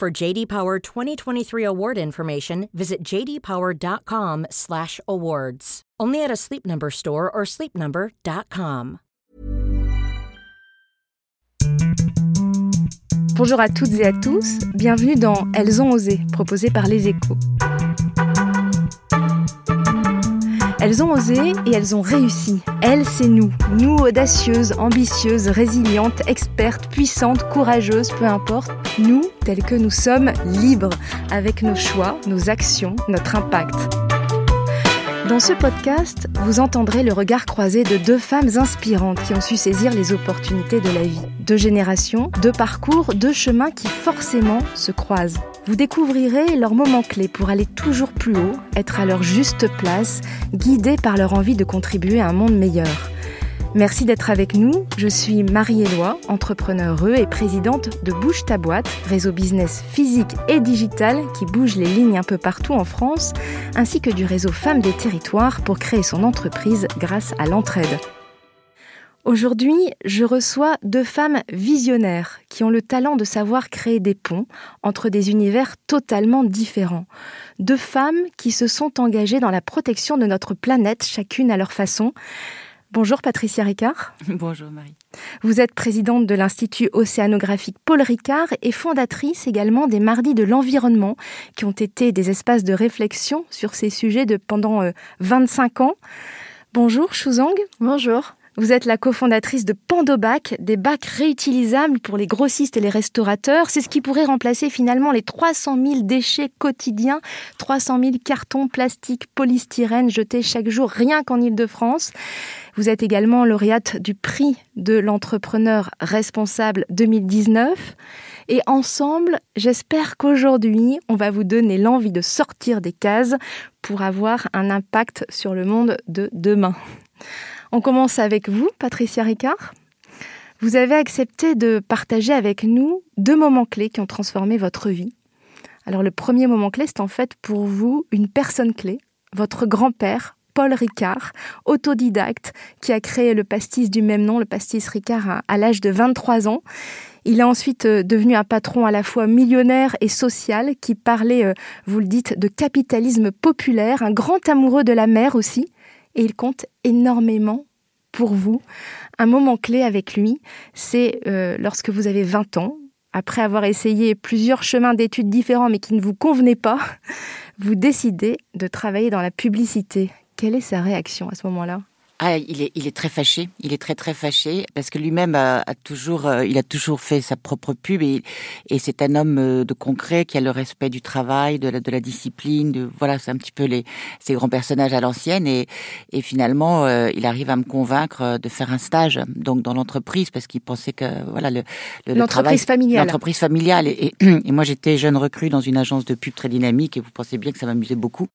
For JD Power 2023 award information, visit jdpower.com/awards. Only at a Sleep Number store or sleepnumber.com. Bonjour à toutes et à tous, bienvenue dans Elles ont osé, proposé par Les Échos. Elles ont osé et elles ont réussi. Elles, c'est nous. Nous, audacieuses, ambitieuses, résilientes, expertes, puissantes, courageuses, peu importe. Nous, tels que nous sommes, libres, avec nos choix, nos actions, notre impact. Dans ce podcast, vous entendrez le regard croisé de deux femmes inspirantes qui ont su saisir les opportunités de la vie. Deux générations, deux parcours, deux chemins qui forcément se croisent. Vous découvrirez leurs moments clés pour aller toujours plus haut, être à leur juste place, guidés par leur envie de contribuer à un monde meilleur. Merci d'être avec nous. Je suis Marie-Éloi, entrepreneure et présidente de Bouge ta boîte, réseau business physique et digital qui bouge les lignes un peu partout en France, ainsi que du réseau Femmes des territoires pour créer son entreprise grâce à l'entraide. Aujourd'hui, je reçois deux femmes visionnaires qui ont le talent de savoir créer des ponts entre des univers totalement différents. Deux femmes qui se sont engagées dans la protection de notre planète, chacune à leur façon. Bonjour Patricia Ricard. Bonjour Marie. Vous êtes présidente de l'Institut océanographique Paul Ricard et fondatrice également des Mardis de l'environnement, qui ont été des espaces de réflexion sur ces sujets de pendant 25 ans. Bonjour Shuzang. Bonjour. Vous êtes la cofondatrice de Pandobac, des bacs réutilisables pour les grossistes et les restaurateurs. C'est ce qui pourrait remplacer finalement les 300 000 déchets quotidiens, 300 000 cartons, plastiques, polystyrène jetés chaque jour rien qu'en Ile-de-France. Vous êtes également lauréate du prix de l'entrepreneur responsable 2019. Et ensemble, j'espère qu'aujourd'hui, on va vous donner l'envie de sortir des cases pour avoir un impact sur le monde de demain. On commence avec vous, Patricia Ricard. Vous avez accepté de partager avec nous deux moments clés qui ont transformé votre vie. Alors le premier moment clé, c'est en fait pour vous une personne clé, votre grand-père, Paul Ricard, autodidacte, qui a créé le pastis du même nom, le pastis Ricard, à, l'âge de 23 ans. Il est ensuite euh, devenu un patron à la fois millionnaire et social qui parlait, euh, vous le dites, de capitalisme populaire, un grand amoureux de la mer aussi, et il compte énormément pour vous. Un moment clé avec lui, c'est euh, lorsque vous avez 20 ans, après avoir essayé plusieurs chemins d'études différents mais qui ne vous convenaient pas, vous décidez de travailler dans la publicité. Quelle est sa réaction à ce moment-là? Ah, il est, il est très fâché. Il est très très fâché parce que lui-même a, toujours, euh, il a toujours fait sa propre pub et, et c'est un homme euh, de concret qui a le respect du travail, de la, de la discipline. De, voilà, c'est un petit peu les ces grands personnages à l'ancienne et, et finalement, euh, il arrive à me convaincre de faire un stage donc dans l'entreprise parce qu'il pensait que voilà le, le l'entreprise familiale, l'entreprise familiale et, et, et moi j'étais jeune recrue dans une agence de pub très dynamique et vous pensez bien que ça m'amusait beaucoup.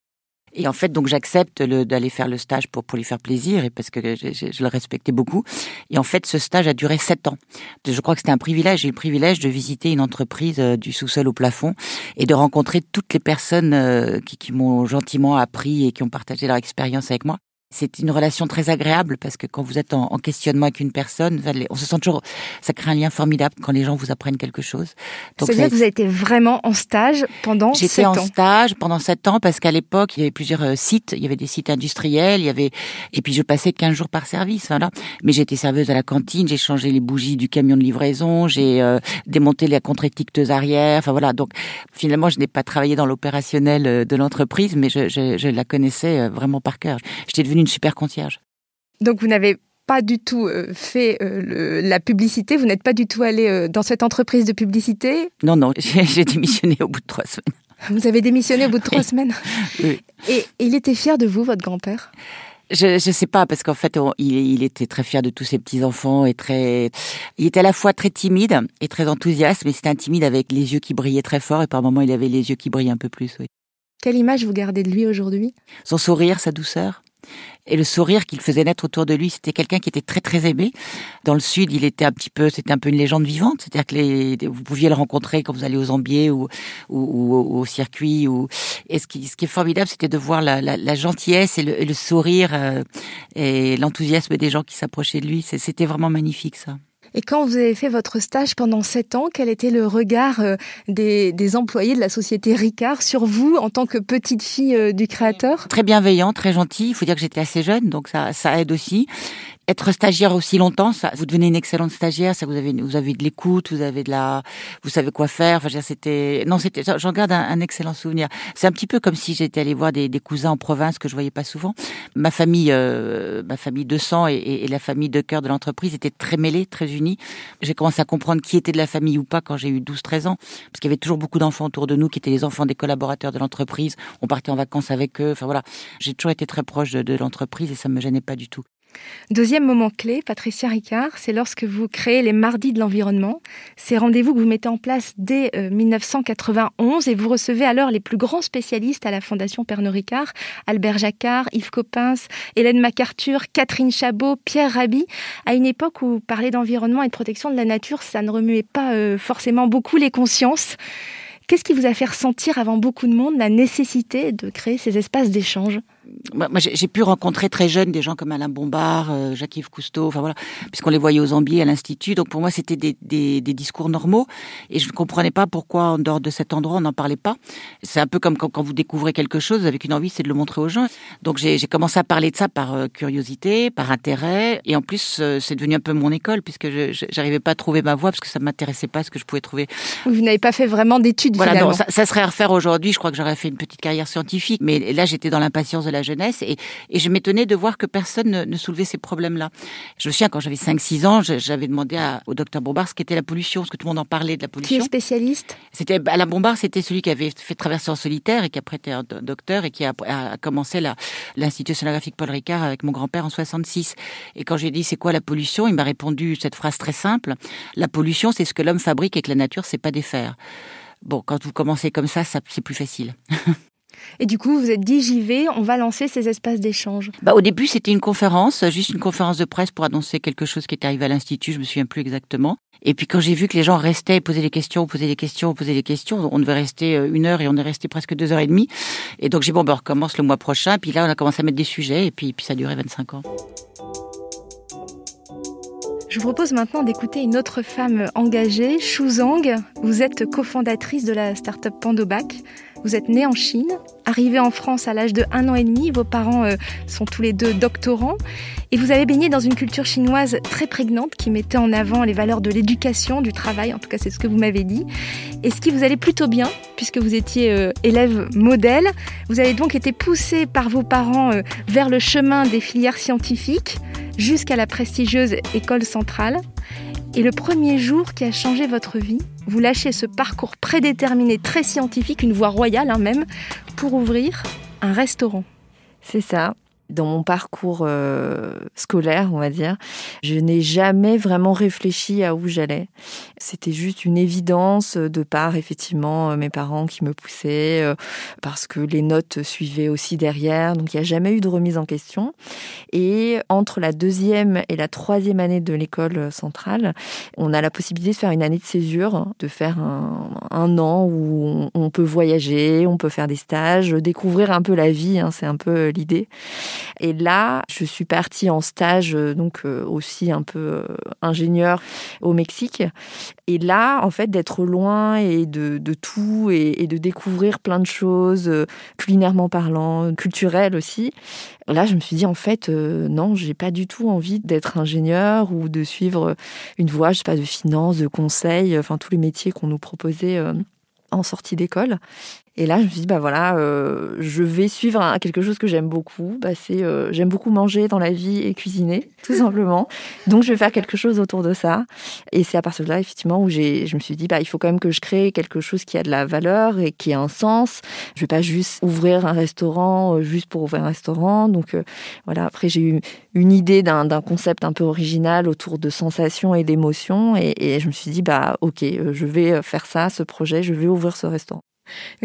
Et en fait, donc j'accepte d'aller faire le stage pour pour lui faire plaisir et parce que je, je, je, le respectais beaucoup. Et en fait, ce stage a duré sept ans. Je crois que c'était un privilège. J'ai eu le privilège de visiter une entreprise euh, du sous-sol au plafond et de rencontrer toutes les personnes euh, qui, qui m'ont gentiment appris et qui ont partagé leur expérience avec moi c'est une relation très agréable parce que quand vous êtes en, questionnement avec une personne, on se sent toujours, ça crée un lien formidable quand les gens vous apprennent quelque chose. C'est-à-dire que vous avez été vraiment en stage pendant J'étais en stage pendant sept ans parce qu'à l'époque, il y avait plusieurs euh, sites. Il y avait des sites industriels, il y avait, et puis je passais 15 jours par service, voilà. Mais j'étais serveuse à la cantine, j'ai changé les bougies du camion de livraison, j'ai euh, démonté la contre-étiqueteuse arrière, enfin voilà. Donc, finalement, je n'ai pas travaillé dans l'opérationnel euh, de l'entreprise, mais je, je, je, la connaissais vraiment par cœur. J'étais devenue une super concierge. Donc vous n'avez pas du tout euh, fait euh, la publicité, vous n'êtes pas du tout allé euh, dans cette entreprise de publicité? Non, non, j'ai démissionné au bout de trois semaines. Vous avez démissionné au bout de trois semaines? Oui. Et il était fier de vous, votre grand-père? Je ne sais pas parce qu'en fait il, il, était très fier de tous ses petits enfants et très il était à la fois très timide et très enthousiaste mais c'était un timide avec les yeux qui brillaient très fort et par moments il avait les yeux qui brillent un peu plus. Oui. Quelle image vous gardez de lui aujourd'hui? Son sourire, sa douceur? Et le sourire qu'il faisait naître autour de lui. C'était quelqu'un qui était très très aimé. Dans le sud, il était un petit peu, c'était un peu une légende vivante. C'est-à-dire que les, vous pouviez le rencontrer quand vous allez aux Ambiers ou, ou, au circuit. Ou, et ce qui, ce qui est formidable, c'était de voir la, la, la gentillesse et le, le sourire euh, et l'enthousiasme des gens qui s'approchaient de lui. C'était vraiment magnifique ça. Et quand vous avez fait votre stage pendant sept ans, quel était le regard euh, des, des, employés de la société Ricard sur vous en tant que petite fille euh, du créateur? Très bienveillant, très gentil. Il faut dire que j'étais assez jeune, donc ça, ça aide aussi être stagiaire aussi longtemps, ça, vous devenez une excellente stagiaire. Ça, vous avez, vous avez de l'écoute, vous avez de la, vous savez quoi faire. Enfin, c'était, non, c'était, j'en garde un, excellent souvenir. C'est un petit peu comme si j'étais allée voir des, des, cousins en province que je voyais pas souvent. Ma famille, euh, ma famille de sang et, et, la famille de cœur de l'entreprise étaient très mêlées, très unies. J'ai commencé à comprendre qui était de la famille ou pas quand j'ai eu 12-13 ans, parce qu'il y avait toujours beaucoup d'enfants autour de nous qui étaient les enfants des collaborateurs de l'entreprise. On partait en vacances avec eux. Enfin voilà, j'ai toujours été très proche de, de l'entreprise et ça me gênait pas du tout. Deuxième moment clé, Patricia Ricard, c'est lorsque vous créez les Mardis de l'environnement. Ces rendez-vous que vous mettez en place dès 1991 euh, et vous recevez alors les plus grands spécialistes à la Fondation Pernod Ricard, Albert Jacquard, Yves Coppens, Hélène MacArthur, Catherine Chabot, Pierre Rabhi, à une époque où parler d'environnement et de protection de la nature, ça ne remuait pas euh, forcément beaucoup les consciences. Qu'est-ce qui vous a fait ressentir avant beaucoup de monde la nécessité de créer ces espaces d'échange? Moi, j'ai pu rencontrer très jeune des gens comme Alain Bombard, euh, Jacques-Yves Cousteau, enfin voilà, puisqu'on les voyait aux Ambiers à l'institut. Donc pour moi, c'était des, des, des, discours normaux et je ne comprenais pas pourquoi en dehors de cet endroit on n'en parlait pas. C'est un peu comme quand, quand, vous découvrez quelque chose avec une envie, c'est de le montrer aux gens. Donc j'ai commencé à parler de ça par euh, curiosité, par intérêt et en plus euh, c'est devenu un peu mon école puisque je j'arrivais pas à trouver ma voie parce que ça m'intéressait pas ce que je pouvais trouver. Vous n'avez pas fait vraiment d'études. Voilà, non, ça, ça, serait à refaire aujourd'hui. Je crois que j'aurais fait une petite carrière scientifique, mais là j'étais dans l'impatience de la jeunesse et, et je m'étonnais de voir que personne ne, ne soulevait ces problèmes-là. Je me souviens quand j'avais 5-6 ans, j'avais demandé à, au docteur Bombard ce qu'était la pollution, parce que tout le monde en parlait de la pollution. Qui est spécialiste? C'était Alain Bombard, c'était celui qui avait fait traverser en solitaire et qui après était un docteur et qui a, a commencé l'institut sonographique Paul Ricard avec mon grand-père en 66. Et quand j'ai dit c'est quoi la pollution, il m'a répondu cette phrase très simple la pollution, c'est ce que l'homme fabrique et que la nature sait pas défaire. Bon, quand vous commencez comme ça, ça c'est plus facile. Et du coup, vous êtes dit, j'y vais, on va lancer ces espaces d'échange. Bah, au début, c'était une conférence, juste une conférence de presse pour annoncer quelque chose qui était arrivé à l'Institut, je me souviens plus exactement. Et puis quand j'ai vu que les gens restaient, posaient des questions, posaient des questions, posaient des questions, on devait rester euh, une heure et on est resté presque deux heures et demie. Et donc j'ai dit, bon, ben, on recommence le mois prochain. Puis là, on a commencé à mettre des sujets et puis, puis ça a duré 25 ans. Je vous propose maintenant d'écouter une autre femme engagée, Shu Zhang. Vous êtes cofondatrice de la start-up Pandobac. Vous êtes née en Chine, arrivée en France à l'âge de un an et demi. Vos parents euh, sont tous les deux doctorants. Et vous avez baigné dans une culture chinoise très prégnante qui mettait en avant les valeurs de l'éducation, du travail. En tout cas, c'est ce que vous m'avez dit. Et ce qui vous allait plutôt bien, puisque vous étiez euh, élève modèle. Vous avez donc été poussée par vos parents euh, vers le chemin des filières scientifiques jusqu'à la prestigieuse école centrale. Et le premier jour qui a changé votre vie, vous lâchez ce parcours prédéterminé, très scientifique, une voie royale hein, même, pour ouvrir un restaurant. C'est ça dans mon parcours euh, scolaire, on va dire, je n'ai jamais vraiment réfléchi à où j'allais. C'était juste une évidence de part, effectivement, euh, mes parents qui me poussaient, euh, parce que les notes suivaient aussi derrière, donc il n'y a jamais eu de remise en question. Et entre la deuxième et la troisième année de l'école centrale, on a la possibilité de faire une année de césure, de faire un, an où on, peut voyager, on peut faire des stages, découvrir un peu la vie, hein, c'est un peu l'idée. Et là, je suis partie en stage, euh, donc euh, aussi un peu euh, ingénieur au Mexique. Et là, en fait, d'être loin et de, tout et, de découvrir plein de choses, culinairement parlant, culturelles aussi. Là, je me suis dit, en fait, non, j'ai pas du tout envie d'être ingénieur ou de suivre une voie, je sais pas, de finance, de conseil, enfin tous les métiers qu'on nous proposait en sortie d'école. Et là, je me suis dit, bah voilà, euh, je vais suivre quelque chose que j'aime beaucoup. Bah, c'est, euh, j'aime beaucoup manger dans la vie et cuisiner, tout simplement. Donc, je vais faire quelque chose autour de ça. Et c'est à partir de là, effectivement, où j'ai, je me suis dit, bah, il faut quand même que je crée quelque chose qui a de la valeur et qui a un sens. Je vais pas juste ouvrir un restaurant euh, juste pour ouvrir un restaurant. Donc, voilà. Après, j'ai eu une idée d'un, d'un concept un peu original autour de sensations et d'émotions. Et, et je me suis dit, bah, ok, je vais faire ça, ce projet, je vais ouvrir ce restaurant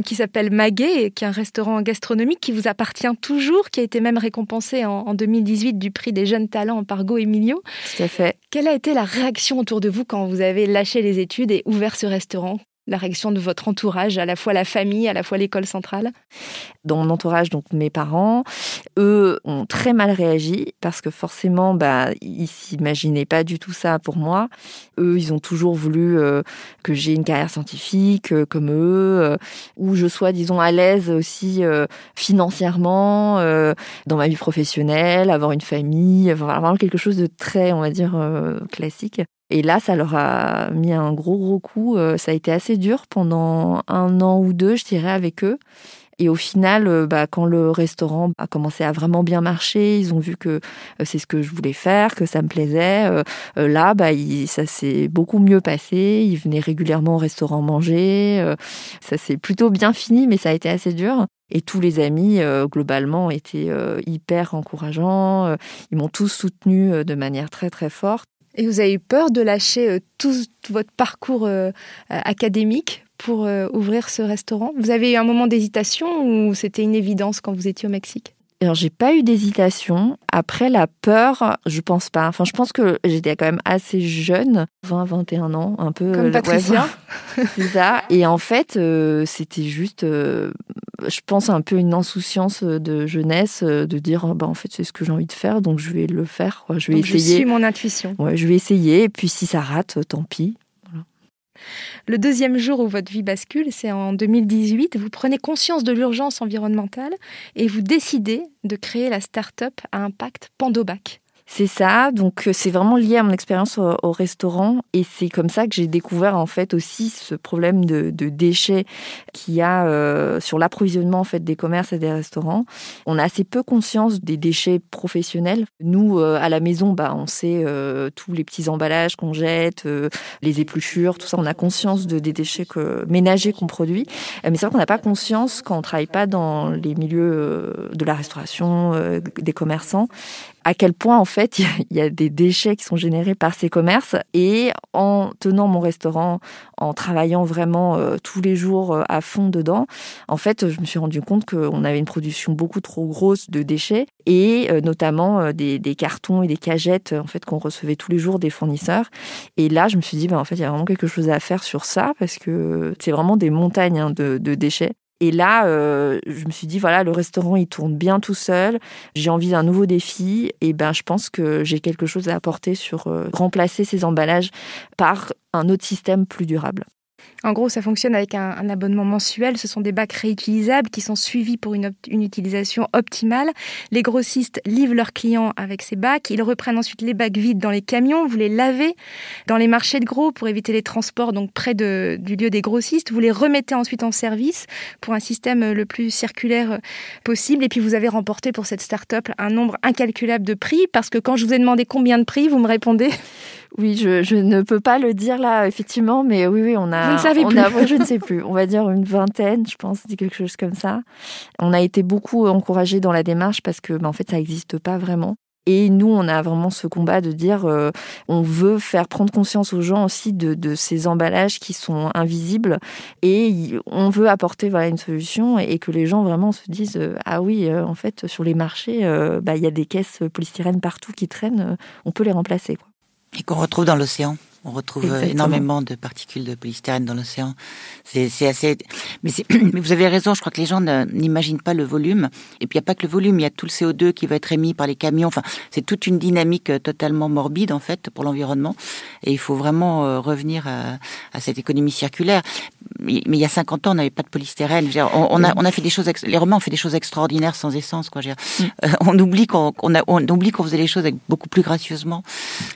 qui s'appelle Maguet, qui est un restaurant gastronomique qui vous appartient toujours, qui a été même récompensé en, 2018 du prix des jeunes talents par Go Emilio. Tout à fait. Quelle a été la réaction autour de vous quand vous avez lâché les études et ouvert ce restaurant? La réaction de votre entourage, à la fois la famille, à la fois l'école centrale? Dans mon entourage, donc mes parents, eux ont très mal réagi parce que forcément, bah, ils s'imaginaient pas du tout ça pour moi. Eux, ils ont toujours voulu euh, que j'ai une carrière scientifique euh, comme eux, euh, où je sois, disons, à l'aise aussi financièrement dans ma vie professionnelle, avoir une famille, avoir vraiment quelque chose de très, on va dire, classique. Et là, ça leur a mis un gros, gros coup. Euh, ça a été assez dur pendant un an ou deux, je dirais, avec eux. Et au final, euh, bah, quand le restaurant a commencé à vraiment bien marcher, ils ont vu que euh, c'est ce que je voulais faire, que ça me plaisait. là, bah, ça s'est beaucoup mieux passé. Ils venaient régulièrement au restaurant manger. ça s'est plutôt bien fini, mais ça a été assez dur. Et tous les amis, globalement, étaient hyper encourageants. ils m'ont tous soutenu de manière très, très forte. Et vous avez eu peur de lâcher euh, tout votre parcours euh, académique pour euh, ouvrir ce restaurant? Vous avez eu un moment d'hésitation ou c'était une évidence quand vous étiez au Mexique? Alors, j'ai pas eu d'hésitation. Après, la peur, je pense pas. Enfin, je pense que j'étais quand même assez jeune, 20, 21 ans, un peu. Comme Patricia. c'est ça. Et en fait, c'était juste, je pense, un peu une insouciance de jeunesse de dire, bah, en fait, c'est ce que j'ai envie de faire, donc je vais le faire. Je vais donc essayer. Je suis mon intuition. Ouais, je vais essayer. Et puis, si ça rate, tant pis. Le deuxième jour où votre vie bascule, c'est en 2018. Vous prenez conscience de l'urgence environnementale et vous décidez de créer la start-up à impact Pandobac. C'est ça, donc euh, c'est vraiment lié à mon expérience au, restaurant et c'est comme ça que j'ai découvert en fait aussi ce problème de, déchets qu'il y a euh, sur l'approvisionnement en fait des commerces et des restaurants. On a assez peu conscience des déchets professionnels. Nous euh, à la maison, bah on sait tous les petits emballages qu'on jette, les épluchures, tout ça. On a conscience de, des déchets que, ménagers qu'on produit, mais c'est vrai qu'on n'a pas conscience quand on travaille pas dans les milieux de la restauration, des commerçants à quel point en fait il y a des déchets qui sont générés par ces commerces. Et en tenant mon restaurant, en travaillant vraiment euh, tous les jours euh, à fond dedans, en fait je me suis rendu compte qu'on avait une production beaucoup trop grosse de déchets et euh, notamment des, cartons et des cagettes en fait qu'on recevait tous les jours des fournisseurs. Et là je me suis dit ben, en fait il y a vraiment quelque chose à faire sur ça parce que c'est vraiment des montagnes hein, de déchets et là, euh, je me suis dit, voilà, le restaurant, il tourne bien tout seul. J'ai envie d'un nouveau défi. Et ben, je pense que j'ai quelque chose à apporter sur euh, remplacer ces emballages par un autre système plus durable. En gros, ça fonctionne avec un, abonnement mensuel. Ce sont des bacs réutilisables qui sont suivis pour une, utilisation optimale. Les grossistes livrent leurs clients avec ces bacs. Ils reprennent ensuite les bacs vides dans les camions. Vous les lavez dans les marchés de gros pour éviter les transports donc près du lieu des grossistes. Vous les remettez ensuite en service pour un système le plus circulaire possible. Et puis vous avez remporté pour cette start-up un nombre incalculable de prix parce que quand je vous ai demandé combien de prix, vous me répondez oui, je, ne peux pas le dire là, effectivement, mais oui, oui, on a. Vous ne savez plus. A, je ne sais plus. On va dire une vingtaine, je pense, dit quelque chose comme ça. On a été beaucoup encouragés dans la démarche parce que, ben, en fait, ça n'existe pas vraiment. Et nous, on a vraiment ce combat de dire, euh, on veut faire prendre conscience aux gens aussi de, ces emballages qui sont invisibles, et on veut apporter voilà une solution et que les gens vraiment se disent, euh, ah oui, euh, en fait, sur les marchés, bah, il y a des caisses polystyrène partout qui traînent, on peut les remplacer. Quoi. Et qu'on retrouve dans l'océan. On retrouve énormément de particules de polystyrène dans l'océan. C'est assez. Mais, mais, vous avez raison. Je crois que les gens n'imaginent pas le volume. Et puis il n'y a pas que le volume. Il y a tout le CO2 qui va être émis par les camions. Enfin, c'est toute une dynamique euh, totalement morbide en fait pour l'environnement. Et il faut vraiment euh, revenir à, à, cette économie circulaire. Mais, il y a 50 ans, on n'avait pas de polystyrène. On, on, a, on a fait des choses. Les Romains ont fait des choses extraordinaires sans essence. Quoi. Mm. Euh, on oublie qu'on on oublie qu'on faisait les choses avec beaucoup plus gracieusement.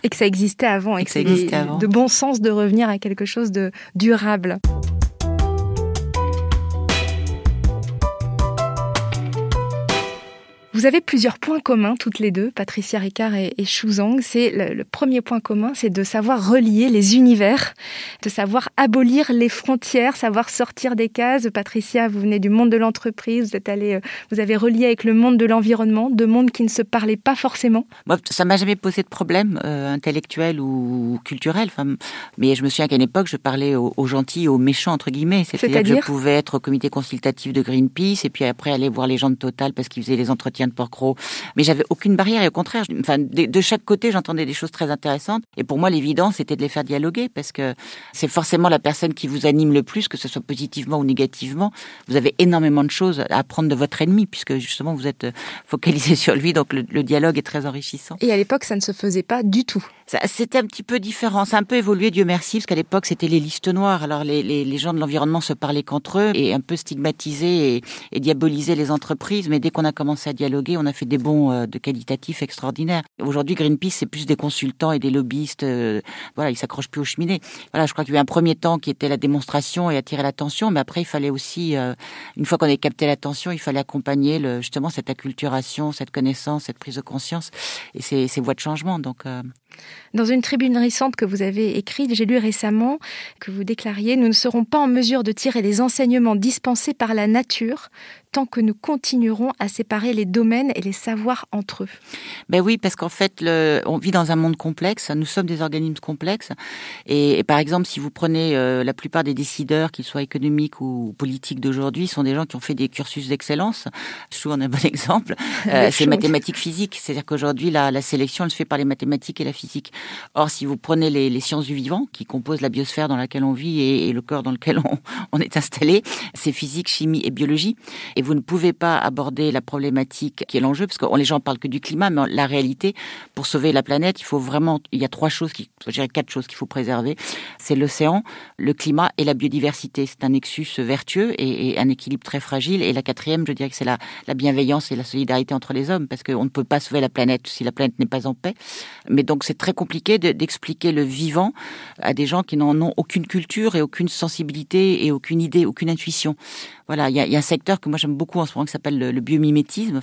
Et que ça existait avant. Et, que ça existait avant de bon sens de revenir à quelque chose de durable. Vous avez plusieurs points communs, toutes les deux, Patricia Ricard et, et Zhang. C'est le, le, premier point commun, c'est de savoir relier les univers, de savoir abolir les frontières, savoir sortir des cases. Patricia, vous venez du monde de l'entreprise, vous êtes euh, vous avez relié avec le monde de l'environnement, deux mondes qui ne se parlaient pas forcément. Moi, ça m'a jamais posé de problème euh, intellectuel ou culturel. Enfin, mais je me souviens qu'à une époque, je parlais aux, aux gentils, aux méchants entre guillemets. C'est-à-dire que je pouvais être au comité consultatif de Greenpeace et puis après aller voir les gens de Total parce qu'ils faisaient les entretiens de Porcro. Mais j'avais aucune barrière et au contraire, enfin, de, de chaque côté, j'entendais des choses très intéressantes. Et pour moi, l'évidence, c'était de les faire dialoguer parce que c'est forcément la personne qui vous anime le plus, que ce soit positivement ou négativement. Vous avez énormément de choses à apprendre de votre ennemi puisque justement vous êtes focalisé sur lui, donc le, le dialogue est très enrichissant. Et à l'époque, ça ne se faisait pas du tout. C'était un petit peu différent. Ça a un peu évolué, Dieu merci, parce qu'à l'époque, c'était les listes noires. Alors, les, les, les gens de l'environnement se parlaient qu'entre eux et un peu stigmatisaient et, et diabolisaient les entreprises. Mais dès qu'on a commencé à dialoguer, on a fait des bons euh, de qualitatifs extraordinaires. Aujourd'hui, Greenpeace, c'est plus des consultants et des lobbyistes. Euh, voilà, ils s'accrochent plus aux cheminées. Voilà, je crois qu'il y a eu un premier temps qui était la démonstration et attirer l'attention. Mais après, il fallait aussi, euh, une fois qu'on ait capté l'attention, il fallait accompagner justement cette acculturation, cette connaissance, cette prise de conscience et ces, ces voies de changement. Donc, dans une tribune récente que vous avez écrite, j'ai lu récemment que vous déclariez Nous ne serons pas en mesure de tirer les enseignements dispensés par la nature tant que nous continuerons à séparer les domaines et les savoirs entre eux. Ben oui, parce qu'en fait, le, on vit dans un monde complexe. Nous sommes des organismes complexes. Et, et par exemple, si vous prenez euh, la plupart des décideurs, qu'ils soient économiques ou politiques d'aujourd'hui, sont des gens qui ont fait des cursus d'excellence. En est un bon exemple. Euh, c'est mathématiques physiques. C'est-à-dire qu'aujourd'hui, la, la sélection, elle se fait par les mathématiques et la physique. Or, si vous prenez les, sciences du vivant, qui composent la biosphère dans laquelle on vit et, le corps dans lequel on, est installé, c'est physique, chimie et biologie. Et vous ne pouvez pas aborder la problématique qui est l'enjeu, parce que les gens parlent que du climat, mais la réalité, pour sauver la planète, il faut vraiment, il y a trois choses, qui, je dirais quatre choses qu'il faut préserver. C'est l'océan, le climat et la biodiversité. C'est un nexus vertueux et, et, un équilibre très fragile. Et la quatrième, je dirais que c'est la, la bienveillance et la solidarité entre les hommes, parce qu'on ne peut pas sauver la planète si la planète n'est pas en paix. Mais donc c'est très compliqué d'expliquer le vivant à des gens qui n'en ont aucune culture et aucune sensibilité et aucune idée, aucune intuition. Voilà, il y a, y a, un secteur que moi j'aime beaucoup en ce moment qui s'appelle le, le, biomimétisme.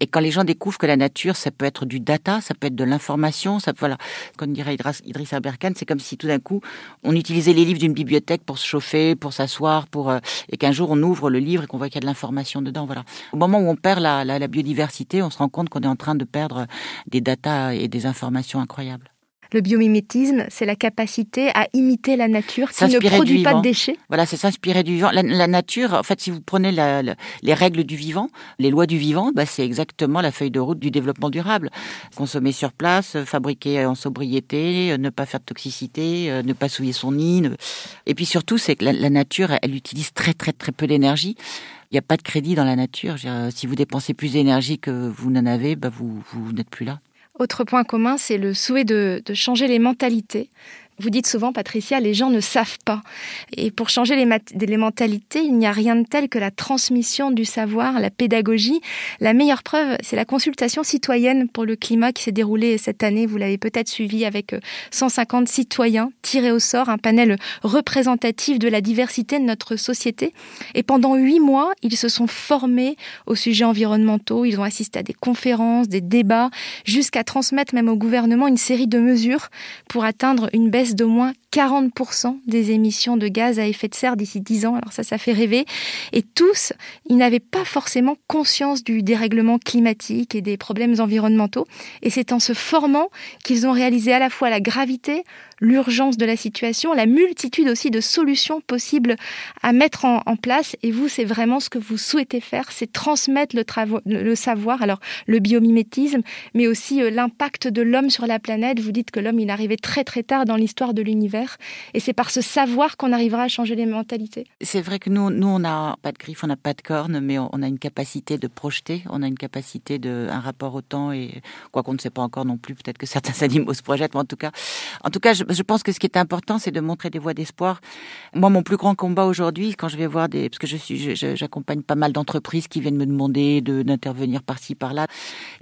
Et quand les gens découvrent que la nature, ça peut être du data, ça peut être de l'information, ça voilà, comme dirait Idriss Aberkan, c'est comme si tout d'un coup on utilisait les livres d'une bibliothèque pour se chauffer, pour s'asseoir, pour euh, et qu'un jour on ouvre le livre et qu'on voit qu'il y a de l'information dedans. Voilà. Au moment où on perd la, la, la biodiversité, on se rend compte qu'on est en train de perdre des data et des informations incroyables. Le biomimétisme, c'est la capacité à imiter la nature qui ne produit pas de déchets. Voilà, c'est s'inspirer du vivant. La, la, nature, en fait, si vous prenez la, la, les règles du vivant, les lois du vivant, bah, c'est exactement la feuille de route du développement durable. Consommer sur place, fabriquer en sobriété, ne pas faire de toxicité, euh, ne pas souiller son nid. Ne... Et puis surtout, c'est que la, nature, elle utilise très très très peu d'énergie il n'y a pas de crédit dans la nature. Si vous dépensez plus d'énergie que vous n'en avez, bah vous, vous n'êtes plus là. Autre point commun, c'est le souhait de, changer les mentalités. Vous dites souvent, Patricia, les gens ne savent pas. Et pour changer les, mentalités, il n'y a rien de tel que la transmission du savoir, la pédagogie. La meilleure preuve, c'est la consultation citoyenne pour le climat qui s'est déroulée cette année. Vous l'avez peut-être suivi avec 150 citoyens tirés au sort, un panel représentatif de la diversité de notre société. Et pendant huit mois, ils se sont formés aux sujets environnementaux. Ils ont assisté à des conférences, des débats, jusqu'à transmettre même au gouvernement une série de mesures pour atteindre une baisse d'au moins 40% des émissions de gaz à effet de serre d'ici 10 ans. Alors ça, ça fait rêver. Et tous, ils n'avaient pas forcément conscience du dérèglement climatique et des problèmes environnementaux. Et c'est en se formant qu'ils ont réalisé à la fois la gravité, l'urgence de la situation, la multitude aussi de solutions possibles à mettre en, place. Et vous, c'est vraiment ce que vous souhaitez faire, c'est transmettre le, le, savoir, alors le biomimétisme, mais aussi euh, l'impact de l'homme sur la planète. Vous dites que l'homme, il arrivait très très tard dans l'histoire de l'univers et c'est par ce savoir qu'on arrivera à changer les mentalités. C'est vrai que nous, nous on n'a pas de griffes, on n'a pas de cornes, mais on a une capacité de projeter, on a une capacité de un rapport au temps et quoi qu'on ne sait pas encore non plus, peut-être que certains animaux se projettent, mais en tout cas, en tout cas, je, pense que ce qui est important, c'est de montrer des voies d'espoir. Moi, mon plus grand combat aujourd'hui, quand je vais voir des, parce que je suis, j'accompagne pas mal d'entreprises qui viennent me demander de d'intervenir par-ci par-là,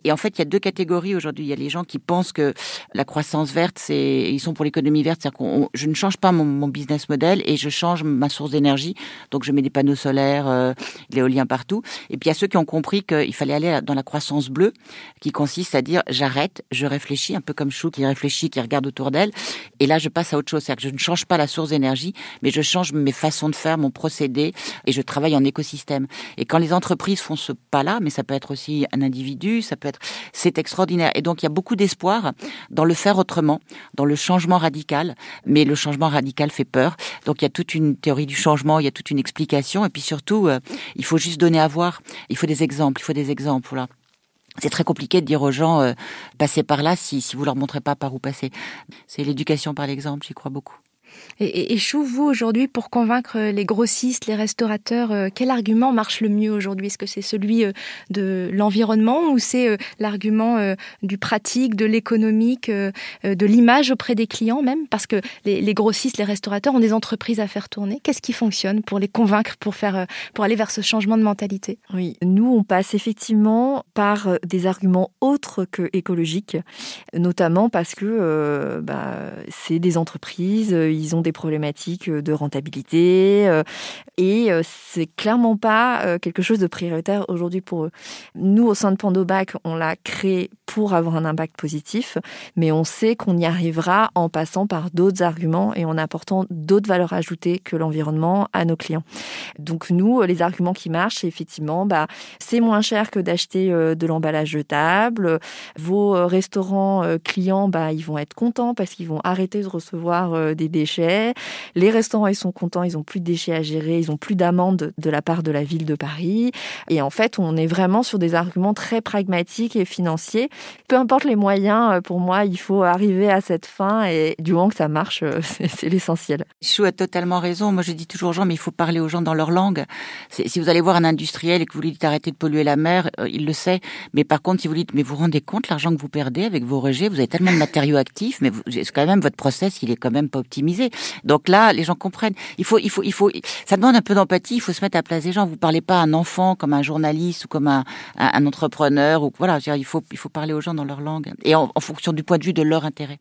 et en fait, il y a deux catégories aujourd'hui. Il y a les gens qui pensent que la croissance verte, c'est, ils sont pour l'économie verte, c'est-à-dire qu'on je ne change pas mon, business model et je change ma source d'énergie. Donc je mets des panneaux solaires, euh, l'éolien partout. Et puis il y a ceux qui ont compris qu'il fallait aller dans la croissance bleue, qui consiste à dire j'arrête, je réfléchis, un peu comme Chou qui réfléchit, qui regarde autour d'elle. Et là, je passe à autre chose. C'est-à-dire que je ne change pas la source d'énergie, mais je change mes façons de faire, mon procédé, et je travaille en écosystème. Et quand les entreprises font ce pas-là, mais ça peut être aussi un individu, ça peut être, c'est extraordinaire. Et donc il y a beaucoup d'espoir dans le faire autrement, dans le changement radical. Mais le changement radical fait peur. Donc il y a toute une théorie du changement, il y a toute une explication, et puis surtout, euh, il faut juste donner à voir. Il faut des exemples, il faut des exemples. C'est très compliqué de dire aux gens euh, passez par là si si vous leur montrez pas par où passer. C'est l'éducation par l'exemple, j'y crois beaucoup. Et, et, vous, aujourd'hui, pour convaincre les grossistes, les restaurateurs, euh, quel argument marche le mieux aujourd'hui? Est-ce que c'est celui euh, de l'environnement ou c'est euh, l'argument du pratique, de l'économique, de l'image auprès des clients même? Parce que les, grossistes, les restaurateurs ont des entreprises à faire tourner. Qu'est-ce qui fonctionne pour les convaincre, pour, faire, pour aller vers ce changement de mentalité? Oui, nous, on passe effectivement par des arguments autres que écologiques, notamment parce que bah, c'est des entreprises, ils ont des problématiques euh, de rentabilité euh, et euh, c'est clairement pas quelque chose de prioritaire aujourd'hui pour eux. Nous, au sein de Pandobac, on l'a créé pour avoir un impact positif, mais on sait qu'on y arrivera en passant par d'autres arguments et en apportant d'autres valeurs ajoutées que l'environnement à nos clients. Donc nous, les arguments qui marchent, effectivement, bah, c'est moins cher que d'acheter de l'emballage jetable. Vos restaurants clients, bah, ils vont être contents parce qu'ils vont arrêter de recevoir des déchets les restaurants, ils sont contents, ils ont plus de déchets à gérer, ils ont plus d'amendes de la part de la ville de Paris. Et en fait, on est vraiment sur des arguments très pragmatiques et financiers. Peu importe les moyens, euh, pour moi, il faut arriver à cette fin et du moment que ça marche, euh, c'est l'essentiel. Chou a totalement raison. Moi, je dis toujours aux gens, mais il faut parler aux gens dans leur langue. Si vous allez voir un industriel et que vous lui dites arrêtez de polluer la mer, euh, il le sait. Mais par contre, si vous lui dites, mais vous rendez compte l'argent que vous perdez avec vos rejets, vous avez tellement de matériaux actifs, mais vous, quand même votre process, il est quand même pas optimisé. Donc là, les gens comprennent. Il faut, il faut, il faut. Ça demande un peu d'empathie. Il faut se mettre à la place des gens. Vous parlez pas à un enfant comme un journaliste ou comme un, entrepreneur ou voilà. Il faut, parler aux gens dans leur langue et en, fonction du point de vue de leur intérêt.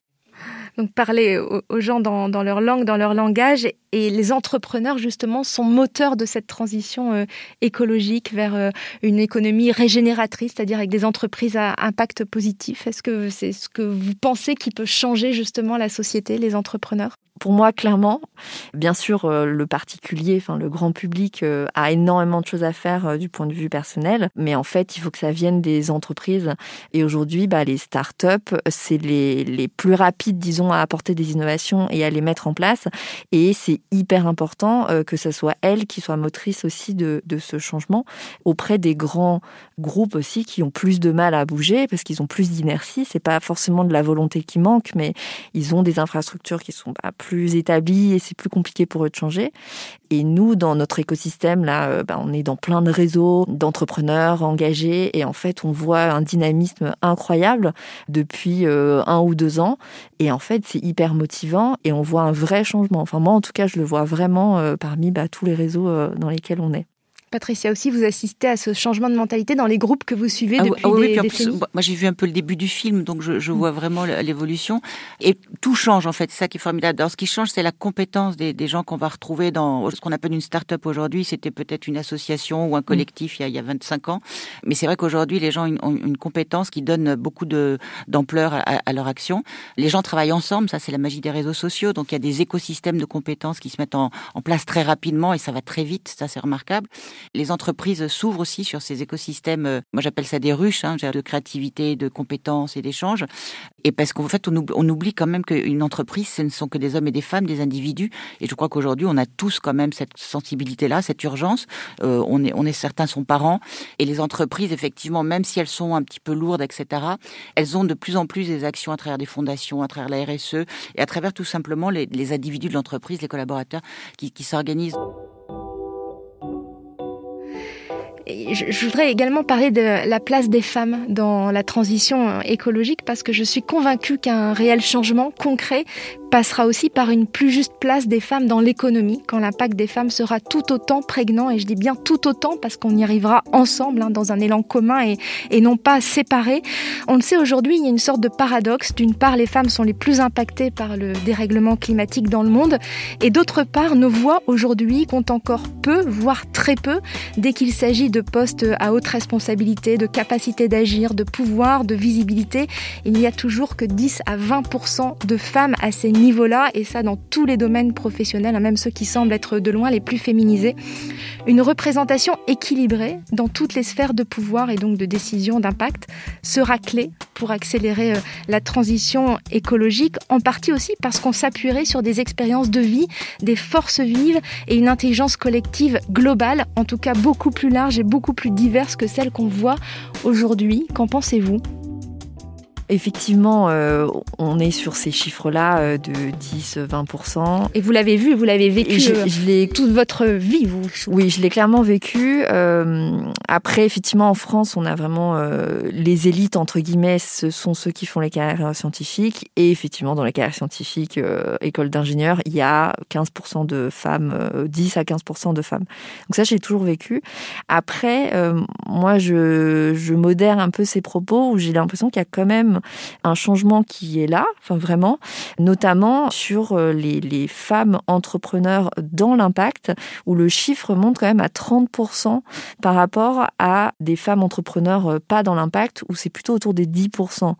Donc parler aux gens dans, dans, leur langue, dans leur langage. Et les entrepreneurs, justement, sont moteurs de cette transition euh, écologique vers euh, une économie régénératrice, c'est-à-dire avec des entreprises à impact positif. Est-ce que c'est ce que vous pensez qui peut changer justement la société, les entrepreneurs? Pour moi, clairement, bien sûr, euh, le particulier, enfin le grand public euh, a énormément de choses à faire euh, du point de vue personnel, mais en fait, il faut que ça vienne des entreprises. Et aujourd'hui, bah, les startups, c'est les, les plus rapides, disons, à apporter des innovations et à les mettre en place. Et c'est hyper important que ce soit elles qui soient motrices aussi de, de ce changement auprès des grands groupes aussi qui ont plus de mal à bouger parce qu'ils ont plus d'inertie. C'est pas forcément de la volonté qui manque, mais ils ont des infrastructures qui sont pas plus plus établis et c'est plus compliqué pour eux de changer. Et nous, dans notre écosystème, là, euh, bah, on est dans plein de réseaux d'entrepreneurs engagés et en fait, on voit un dynamisme incroyable depuis euh, un ou deux ans. Et en fait, c'est hyper motivant et on voit un vrai changement. Enfin, moi, en tout cas, je le vois vraiment euh, parmi bah, tous les réseaux dans lesquels on est. Patricia aussi, vous assistez à ce changement de mentalité dans les groupes que vous suivez ah depuis ah oui, des, Moi, j'ai vu un peu le début du film, donc je, je vois vraiment l'évolution. Et tout change, en fait. C'est ça qui est formidable. Alors, ce qui change, c'est la compétence des, des gens qu'on va retrouver dans ce qu'on appelle une start-up aujourd'hui. C'était peut-être une association ou un collectif il, y a, il y a 25 ans. Mais c'est vrai qu'aujourd'hui, les gens ont une, compétence qui donne beaucoup d'ampleur à, à, leur action. Les gens travaillent ensemble. Ça, c'est la magie des réseaux sociaux. Donc, il y a des écosystèmes de compétences qui se mettent en, en place très rapidement et ça va très vite. Ça, c'est remarquable. Les entreprises s'ouvrent aussi sur ces écosystèmes, euh, moi j'appelle ça des ruches, hein, de créativité, de compétences et d'échanges. Et parce qu'en fait, on oublie, quand même qu'une entreprise, ce ne sont que des hommes et des femmes, des individus. Et je crois qu'aujourd'hui, on a tous quand même cette sensibilité-là, cette urgence. Euh, on est, certains sont parents. Et les entreprises, effectivement, même si elles sont un petit peu lourdes, etc., elles ont de plus en plus des actions à travers des fondations, à travers la RSE et à travers tout simplement les, individus de l'entreprise, les collaborateurs qui s'organisent je, voudrais également parler de la place des femmes dans la transition écologique parce que je suis convaincue qu'un réel changement concret passera aussi par une plus juste place des femmes dans l'économie, quand l'impact des femmes sera tout autant prégnant, et je dis bien tout autant parce qu'on y arrivera ensemble, hein, dans un élan commun et, et non pas séparé. On le sait aujourd'hui, il y a une sorte de paradoxe. D'une part, les femmes sont les plus impactées par le dérèglement climatique dans le monde, et d'autre part, nos voix aujourd'hui comptent encore peu, voire très peu, dès qu'il s'agit de postes à haute responsabilité, de capacité d'agir, de pouvoir, de visibilité. Il n'y a toujours que 10 à 20% de femmes à ces niveaux-là, et ça dans tous les domaines professionnels, hein, même ceux qui semblent être de loin les plus féminisés. Une représentation équilibrée dans toutes les sphères de pouvoir et donc de décision d'impact sera clé pour accélérer euh, la transition écologique, en partie aussi parce qu'on s'appuierait sur des expériences de vie, des forces vives et une intelligence collective globale, en tout cas beaucoup plus large et beaucoup plus diverse que celle qu'on voit aujourd'hui. Qu'en pensez-vous? Effectivement, euh, on est sur ces chiffres-là euh, de 10-20%. Et vous l'avez vu, vous l'avez vécu je, euh, je l'ai toute votre vie, vous Oui, je l'ai clairement vécu. après, effectivement, en France, on a vraiment les élites, entre guillemets, ce sont ceux qui font les carrières scientifiques. Et effectivement, dans les carrières scientifiques, école d'ingénieur, il y a 15% de femmes, 10 à 15% de femmes. Donc ça, j'ai toujours vécu. Après, moi, je, je modère un peu ces propos où j'ai l'impression qu'il y a quand même un changement qui est là, enfin vraiment, notamment sur euh, les, les femmes entrepreneurs dans l'impact, où le chiffre monte quand même à 30% par rapport à des femmes entrepreneurs euh, pas dans l'impact, où c'est plutôt autour des 10%.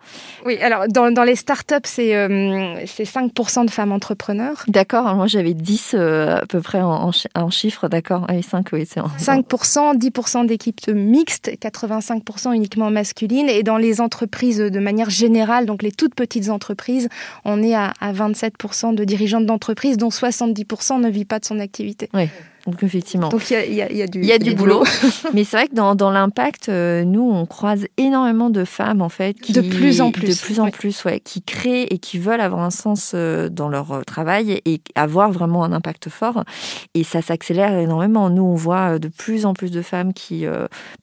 Oui, alors dans, dans les startups, c'est euh, c'est 5% de femmes entrepreneurs. D'accord, moi j'avais 10 à peu près en, en, chiffre, d'accord. Ah, 5, oui, c'est 5%, 10% d'équipes mixtes, 85% uniquement masculines, et dans les entreprises de manière générale, donc les toutes petites entreprises, on est à, 27% de dirigeantes d'entreprise dont 70% ne vit pas de son activité. Donc effectivement. Donc il y a, du, y a du boulot. Mais c'est vrai que dans, dans l'impact, euh, nous, on croise énormément de femmes, en fait. Qui, de plus en plus. De plus en plus, ouais. Qui créent et qui veulent avoir un sens euh, dans leur euh, travail et avoir vraiment un impact fort. Et ça s'accélère énormément. Nous, on voit de plus en plus de femmes qui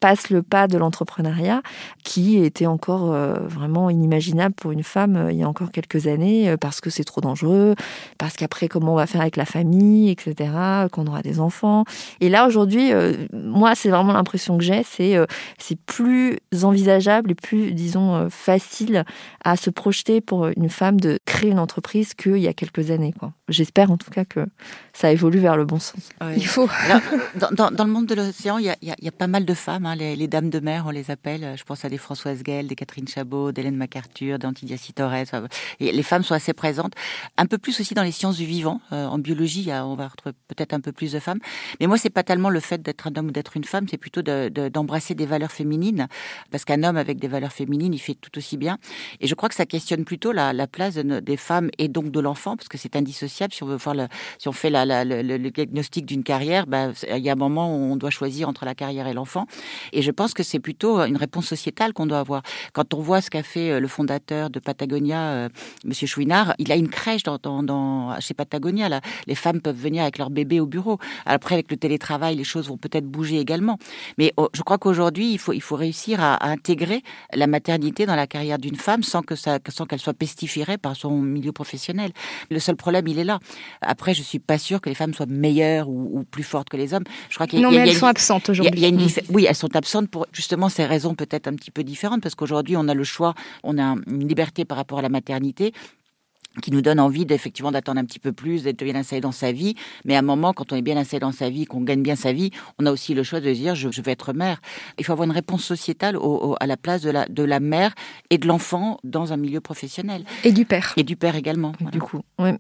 passent le pas de l'entrepreneuriat, qui était encore vraiment inimaginable pour une femme il y a encore quelques années, parce que c'est trop dangereux, parce qu'après, comment on va faire avec la famille, etc., qu'on aura des enfants enfants. Et là, aujourd'hui, euh, moi, c'est vraiment l'impression que j'ai, c'est euh, c'est plus envisageable et plus, disons, euh, facile à se projeter pour une femme de créer une entreprise qu'il y a quelques années. J'espère en tout cas que ça évolue vers le bon sens. Il faut. dans, dans, le monde de l'océan, il y a, y a, pas mal de femmes, hein, les, dames de mer, on les appelle. Je pense à des Françoise Gale, des Catherine Chabot, d'Hélène MacArthur, d'Antidia Torres. Et les femmes sont assez présentes. Un peu plus aussi dans les sciences du vivant. en biologie, on va retrouver peut-être un peu plus de femmes. Mais moi, c'est pas tellement le fait d'être un homme ou d'être une femme, c'est plutôt d'embrasser de, des valeurs féminines, parce qu'un homme avec des valeurs féminines, il fait tout aussi bien. Et je crois que ça questionne plutôt la, la place des femmes et donc de l'enfant, parce que c'est indissociable. Si on veut voir le, fait le, diagnostic d'une carrière, bah, il y a un moment où on doit choisir entre la carrière et l'enfant. Et je pense que c'est plutôt une réponse sociétale qu'on doit avoir. Quand on voit ce qu'a fait euh, le fondateur de Patagonia, euh, Monsieur Chouinard, il a une crèche chez Patagonia. Les femmes peuvent venir avec leur bébé au bureau. Après, avec le télétravail, les choses vont peut-être bouger également. Mais oh, je crois qu'aujourd'hui, il faut, il faut réussir à, intégrer la maternité dans la carrière d'une femme sans que ça, sans qu'elle soit pestiférée par son milieu professionnel. Le seul problème, il est là. Après, je suis pas sûre que les femmes soient meilleures ou, plus fortes que les hommes. Je crois qu'il y a, non, mais elles sont absentes aujourd'hui. Oui, elles sont absentes pour justement ces raisons peut-être un petit peu différentes parce qu'aujourd'hui, on a le choix, on a une liberté par rapport à la maternité qui nous donne envie d'effectivement d'attendre un petit peu plus, d'être bien installé dans sa vie. Mais à un moment, quand on est bien installé dans sa vie, qu'on gagne bien sa vie, on a aussi le choix de dire je, vais être mère. Il faut avoir une réponse sociétale au, à la place de la, de la mère et de l'enfant dans un milieu professionnel. Et du père. Et du père également. Du coup, oui.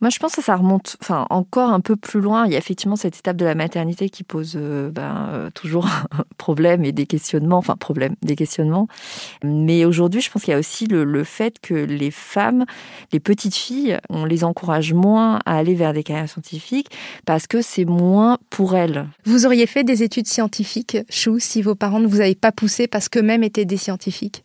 Moi, je pense que ça remonte, enfin, encore un peu plus loin. Il y a effectivement cette étape de la maternité qui pose euh, ben, euh, toujours un problème et des questionnements, enfin, problème, des questionnements. Mais aujourd'hui, je pense qu'il y a aussi le, le fait que les femmes, les petites filles, on les encourage moins à aller vers des carrières scientifiques parce que c'est moins pour elles. Vous auriez fait des études scientifiques, Chou, si vos parents ne vous avaient pas poussé parce qu'eux-mêmes étaient des scientifiques?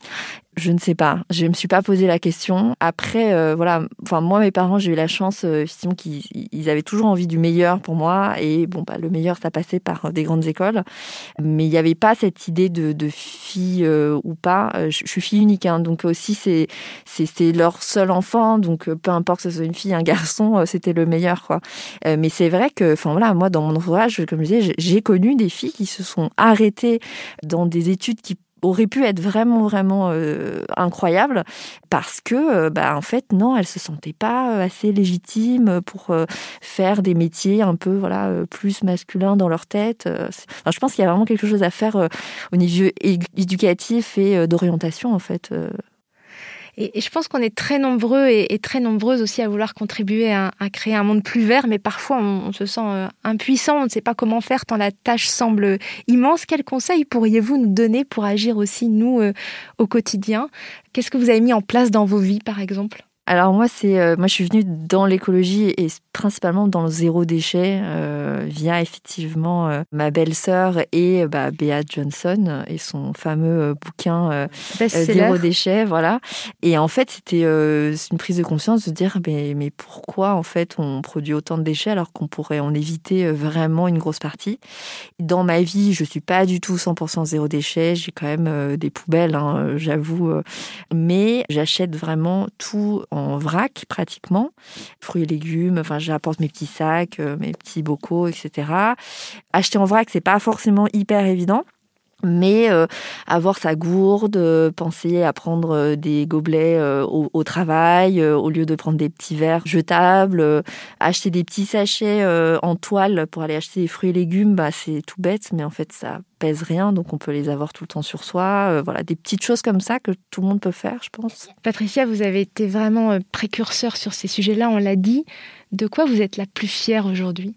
Je ne sais pas. Je me suis pas posé la question. Après, euh, voilà. Enfin, moi, mes parents, j'ai eu la chance, euh, effectivement, qu'ils avaient toujours envie du meilleur pour moi. Et bon, bah, le meilleur, ça passait par des grandes écoles. Mais il n'y avait pas cette idée de, fille euh, ou pas. Je, suis fille unique, hein, donc aussi c'est c'est leur seul enfant. Donc peu importe que ce soit une fille, un garçon, c'était le meilleur, quoi. mais c'est vrai que, enfin voilà, moi, dans mon entourage, comme je disais, j'ai connu des filles qui se sont arrêtées dans des études qui aurait pu être vraiment vraiment euh, incroyable parce que euh, bah en fait non elle se sentait pas euh, assez légitime pour faire des métiers un peu voilà plus masculins dans leur tête je pense qu'il y a vraiment quelque chose à faire au niveau éducatif et d'orientation en fait et, je pense qu'on est très nombreux et, très nombreuses aussi à vouloir contribuer à, créer un monde plus vert, mais parfois on, se sent euh, impuissant, on ne sait pas comment faire tant la tâche semble immense. Quels conseils pourriez-vous nous donner pour agir aussi, nous, euh, au quotidien? Qu'est-ce que vous avez mis en place dans vos vies, par exemple? Alors moi, c'est euh, moi je suis venue dans l'écologie et principalement dans le zéro déchet euh, via effectivement euh, ma belle-sœur et bah, Bea Johnson et son fameux bouquin zéro déchet, voilà. Et en fait, c'était une prise de conscience de dire mais, mais pourquoi en fait on produit autant de déchets alors qu'on pourrait en éviter vraiment une grosse partie? Dans ma vie, je suis pas du tout 100% zéro déchet. J'ai quand même des poubelles, hein, j'avoue, mais j'achète vraiment tout en vrac pratiquement, fruits et légumes. Enfin, j'apporte mes petits sacs, euh, mes petits bocaux, etc. Acheter en vrac, c'est pas forcément hyper évident. Mais euh, avoir sa gourde, euh, penser à prendre des gobelets au, travail au lieu de prendre des petits verres jetables, acheter des petits sachets en toile pour aller acheter des fruits et légumes, bah, c'est tout bête, mais en fait ça pèse rien, donc on peut les avoir tout le temps sur soi. voilà, des petites choses comme ça que tout le monde peut faire, je pense. Patricia, vous avez été vraiment précurseur sur ces sujets-là, on l'a dit. De quoi vous êtes la plus fière aujourd'hui?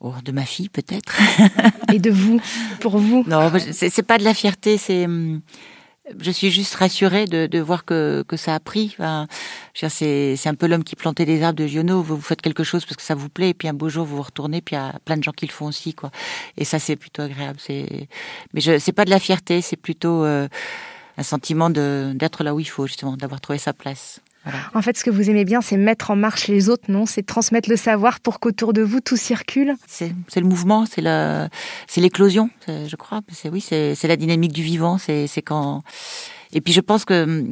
Oh, de ma fille peut-être. Et de vous, pour vous Non, c'est pas de la fierté, c'est hum, je suis juste rassurée de, de voir que, que ça a pris. Enfin, c'est un peu l'homme qui plantait des arbres de Giono. Vous, vous faites quelque chose parce que ça vous plaît, et puis un beau jour vous vous retournez, puis il y a plein de gens qui le font aussi, quoi. Et ça c'est plutôt agréable. C'est, mais je, c'est pas de la fierté, c'est plutôt euh, un sentiment de d'être là où il faut justement, d'avoir trouvé sa place. En fait, ce que vous aimez bien, c'est mettre en marche les autres, non? C'est transmettre le savoir pour qu'autour de vous tout circule? C'est le mouvement, c'est l'éclosion, je crois. C'est oui, c'est la dynamique du vivant. C'est quand et puis je pense que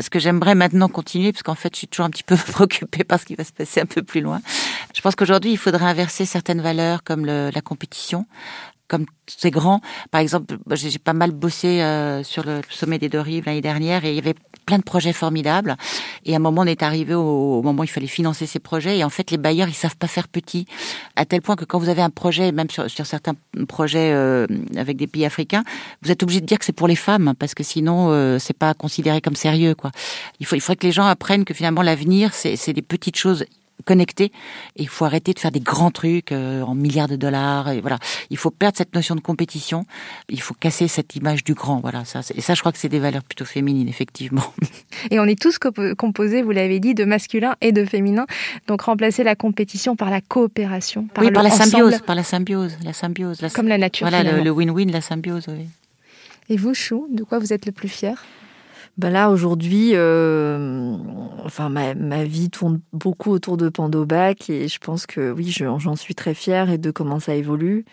ce que j'aimerais maintenant continuer, parce qu'en fait je suis toujours un petit peu préoccupée par ce qui va se passer un peu plus loin. Je pense qu'aujourd'hui il faudrait inverser certaines valeurs comme la compétition, comme c'est grand. Par exemple, j'ai pas mal bossé euh, sur le sommet des deux rives l'année dernière et il y avait plein de projets formidables. Et à un moment, on est arrivé au, moment où il fallait financer ces projets. Et en fait, les bailleurs, ils savent pas faire petit, à tel point que quand vous avez un projet, même sur, sur certains projets euh, avec des pays africains, vous êtes obligé de dire que c'est pour les femmes, parce que sinon, euh, c'est pas considéré comme sérieux. Quoi. Il faut, il faudrait que les gens apprennent que finalement, l'avenir, c'est des petites choses connecté. Et il faut arrêter de faire des grands trucs euh, en milliards de dollars. Et voilà, il faut perdre cette notion de compétition. Il faut casser cette image du grand. Voilà, ça. Et ça, je crois que c'est des valeurs plutôt féminines, effectivement. Et on est tous composés, vous l'avez dit, de masculin et de féminin. Donc remplacer la compétition par la coopération, par oui, par la symbiose, par la symbiose, la symbiose, comme la nature. Voilà le win-win, la symbiose. Oui. Et vous, Chou, de quoi vous êtes le plus fier? Ben là aujourd'hui, euh, enfin ma, ma, vie tourne beaucoup autour de Pandobac et je pense que oui, j'en suis très fière et de comment ça évolue.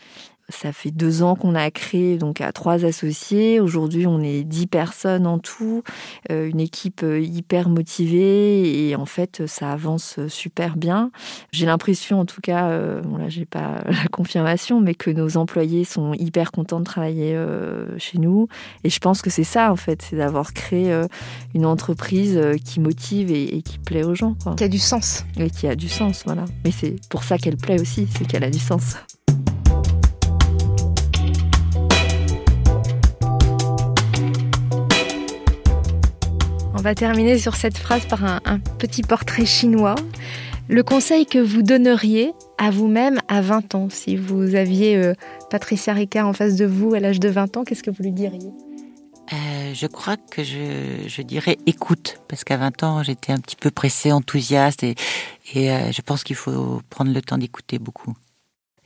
Ça fait deux ans qu'on a créé donc à trois associés. Aujourd'hui, on est dix personnes en tout, euh, une équipe euh, hyper motivée et en fait, ça avance super bien. J'ai l'impression, en tout cas, euh, bon là, j'ai pas la confirmation, mais que nos employés sont hyper contents de travailler chez nous. Et je pense que c'est ça, en fait, c'est d'avoir créé une entreprise qui motive et, qui plaît aux gens. Qui a du sens. Et qui a du sens, voilà. Mais c'est pour ça qu'elle plaît aussi, c'est qu'elle a du sens. On va terminer sur cette phrase par un, petit portrait chinois. Le conseil que vous donneriez à vous-même à 20 ans, si vous aviez euh, Patricia Ricard en face de vous à l'âge de 20 ans, qu'est-ce que vous lui diriez? Euh, je crois que je, dirais écoute, parce qu'à 20 ans, j'étais un petit peu pressée, enthousiaste, et, euh, je pense qu'il faut prendre le temps d'écouter beaucoup.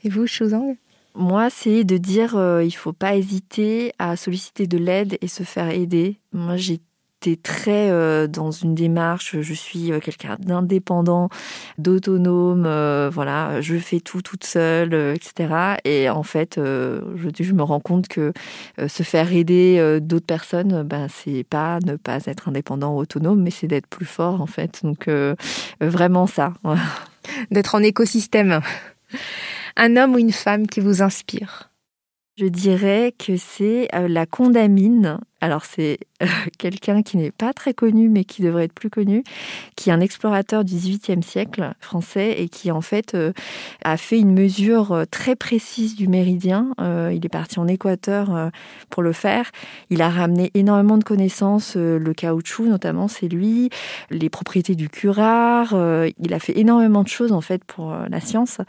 Et vous, Chouzang? Moi, c'est de dire il faut pas hésiter à solliciter de l'aide et se faire aider. Moi, j'ai j'étais très euh, dans une démarche, je suis euh, quelqu'un d'indépendant, d'autonome, voilà, je fais tout toute seule, etc. Et en fait, je, je me rends compte que se faire aider d'autres personnes, ben c'est pas ne pas être indépendant ou autonome, mais c'est d'être plus fort en fait. Donc vraiment ça. D'être en écosystème. Un homme ou une femme qui vous inspire? Je dirais que c'est la condamine alors c'est euh, quelqu'un qui n'est pas très connu mais qui devrait être plus connu, qui est un explorateur du XVIIIe siècle français et qui en fait euh, a fait une mesure euh, très précise du méridien. il est parti en Équateur pour le faire. Il a ramené énormément de connaissances, le caoutchouc notamment, c'est lui, les propriétés du curare. il a fait énormément de choses en fait pour la science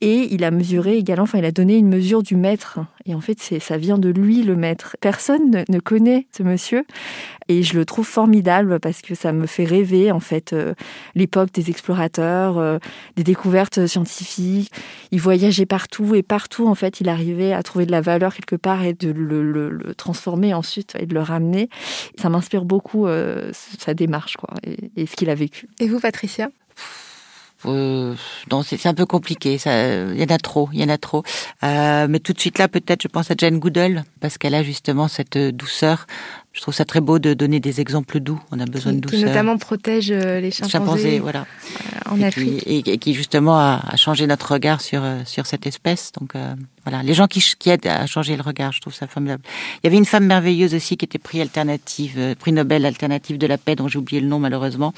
et il a mesuré également, enfin il a donné une mesure du mètre. Et en fait, ça vient de lui le maître. Personne ne connaît ce monsieur, et je le trouve formidable parce que ça me fait rêver en fait euh, l'époque des explorateurs, euh, des découvertes scientifiques. Il voyageait partout et partout en fait il arrivait à trouver de la valeur quelque part et de le, transformer ensuite et de le ramener. Ça m'inspire beaucoup euh, sa démarche quoi et, ce qu'il a vécu. Et vous Patricia? Euh, c'est un peu compliqué. Il y en a trop, il y en a trop. Euh, mais tout de suite là, peut-être, je pense à Jane Goodall parce qu'elle a justement cette douceur je trouve ça très beau de donner des exemples doux. On a besoin de douceur. Qui notamment protège euh, les chimpanzés, voilà. Euh, en Afrique. et, qui justement a, changé notre regard sur euh, sur cette espèce. Donc voilà, les gens qui, qui aident à changer le regard, je trouve ça formidable. Il y avait une femme merveilleuse aussi qui était prix alternative, prix Nobel alternative de la paix, dont j'ai oublié le nom malheureusement,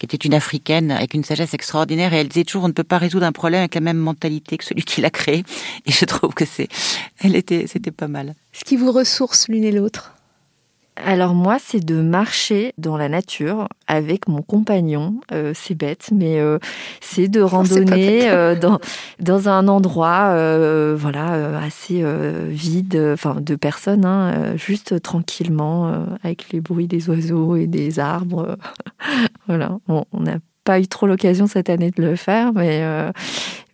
qui était une africaine avec une sagesse extraordinaire. Et elle disait toujours, on ne peut pas résoudre un problème avec la même mentalité que celui qui l'a créé. Et je trouve que c'est, elle était, c'était pas mal. Ce qui vous ressource l'une et l'autre alors moi, c'est de marcher dans la nature avec mon compagnon. Euh, c'est bête, mais euh, c'est de randonner euh, dans, dans un endroit voilà, assez vide, enfin de personnes, hein, juste tranquillement, avec les bruits des oiseaux et des arbres. voilà, on n'a pas eu trop l'occasion cette année de le faire, mais,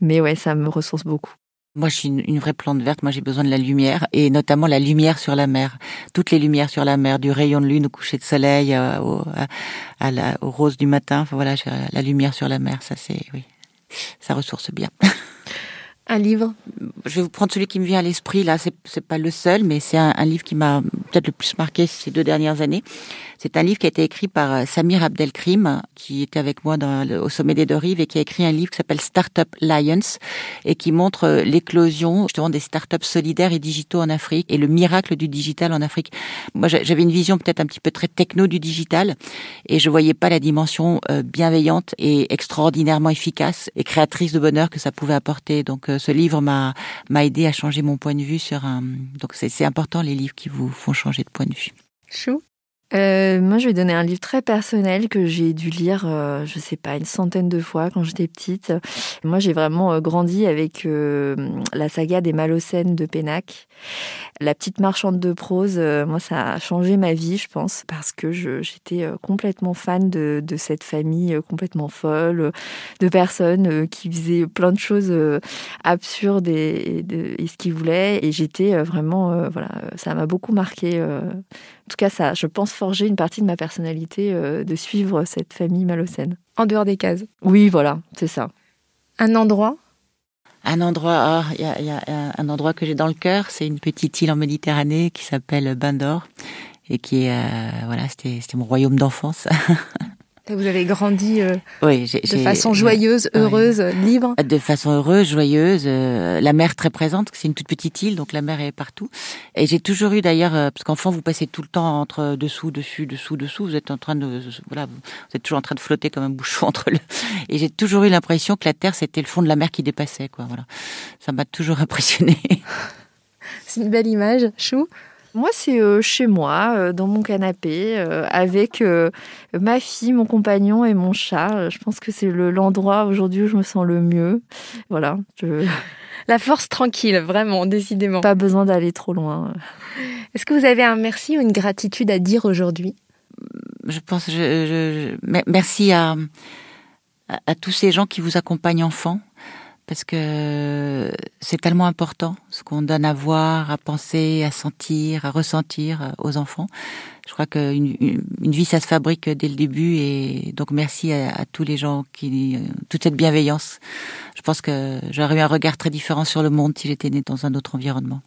mais ouais, ça me ressource beaucoup. Moi, je suis une, vraie plante verte. Moi, j'ai besoin de la lumière et notamment la lumière sur la mer. Toutes les lumières sur la mer, du rayon de lune au coucher de soleil, euh, au, à, la, au rose du matin. Enfin voilà, la lumière sur la mer, ça c'est oui, ça ressource bien. Un livre? Je vais vous prendre celui qui me vient à l'esprit. Là, c'est c'est pas le seul, mais c'est un, livre qui m'a peut-être le plus marqué ces deux dernières années. C'est un livre qui a été écrit par euh, Samir Abdelkrim, qui était avec moi au sommet des deux rives et qui a écrit un livre qui s'appelle Startup Lions et qui montre euh, l'éclosion justement des startups solidaires et digitaux en Afrique et le miracle du digital en Afrique. Moi, j'avais une vision peut-être un petit peu très techno du digital et je voyais pas la dimension euh, bienveillante et extraordinairement efficace et créatrice de bonheur que ça pouvait apporter. Donc, ce livre m'a m'a aidé à changer mon point de vue sur un. Donc, c'est important les livres qui vous font changer de point de vue. Chou? Euh, moi, je vais donner un livre très personnel que j'ai dû lire, euh, je sais pas, une centaine de fois quand j'étais petite. Moi, j'ai vraiment euh, grandi avec euh, la saga des Malocènes de Pénac. La petite marchande de prose, moi, ça a changé ma vie, je pense, parce que j'étais complètement fan de, de, cette famille complètement folle, de personnes qui faisaient plein de choses absurdes et, et, et ce qu'ils voulaient. Et j'étais vraiment, voilà, ça m'a beaucoup marqué. En tout cas, ça, je pense, forger une partie de ma personnalité euh, de suivre cette famille malocène. En dehors des cases Oui, voilà, c'est ça. Un endroit? Un endroit, ah, il y, a, un endroit que j'ai dans le cœur, c'est une petite île en Méditerranée qui s'appelle Bandor et qui est, euh, voilà, c'était mon royaume d'enfance. Vous avez grandi euh, de façon joyeuse, heureuse, libre De façon heureuse, joyeuse. Euh, la mer très présente, c'est une toute petite île, donc la mer est partout. Et j'ai toujours eu d'ailleurs, euh, parce qu'enfant, vous passez tout le temps entre dessous, dessus, dessous, dessous. Vous êtes en train de, voilà, vous êtes toujours en train de flotter comme un bouchon entre le. Et j'ai toujours eu l'impression que la terre, c'était le fond de la mer qui dépassait, quoi. Voilà, ça m'a toujours impressionné. c'est une belle image, chou. Moi, c'est euh, chez moi, euh, dans mon canapé, euh, avec ma fille, mon compagnon et mon chat. Je pense que c'est l'endroit aujourd'hui où je me sens le mieux. Voilà. La force tranquille, vraiment, décidément. Pas besoin d'aller trop loin. Est-ce que vous avez un merci ou une gratitude à dire aujourd'hui? Je pense, je, merci à, à, tous ces gens qui vous accompagnent enfants parce que c'est tellement important ce qu'on donne à voir, à penser, à sentir, à ressentir aux enfants. Je crois qu'une une vie, ça se fabrique dès le début et donc merci à, tous les gens qui, toute cette bienveillance. Je pense que j'aurais eu un regard très différent sur le monde si j'étais née dans un autre environnement.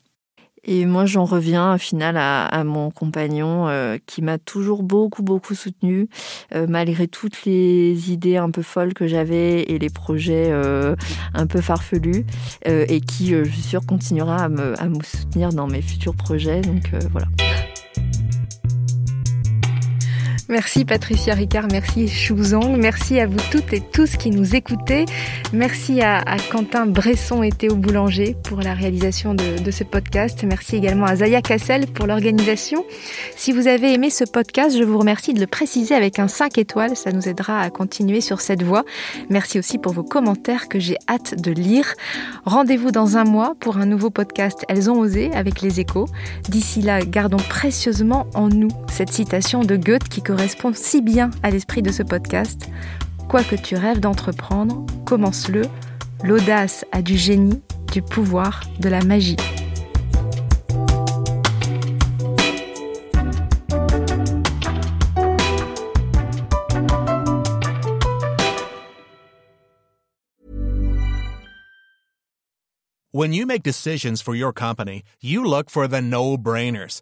Et moi, j'en reviens au final à, mon compagnon euh, qui m'a toujours beaucoup, beaucoup soutenue, euh, malgré toutes les idées un peu folles que j'avais et les projets euh, un peu farfelus, et qui, je suis sûre, continuera à me, à me soutenir dans mes futurs projets. Donc voilà. Merci Patricia Ricard, merci Chouzong, merci à vous toutes et tous qui nous écoutez. Merci à, Quentin Bresson et Théo Boulanger pour la réalisation de, de, ce podcast. Merci également à Zaya Cassel pour l'organisation. Si vous avez aimé ce podcast, je vous remercie de le préciser avec un 5 étoiles. Ça nous aidera à continuer sur cette voie. Merci aussi pour vos commentaires que j'ai hâte de lire. Rendez-vous dans un mois pour un nouveau podcast Elles ont osé avec les échos. D'ici là, gardons précieusement en nous cette citation de Goethe qui correspond si bien à l'esprit de ce podcast. Quoi que tu rêves d'entreprendre, commence-le. L'audace a du génie, du pouvoir, de la magie. When you make decisions for your company, you look for the no-brainers.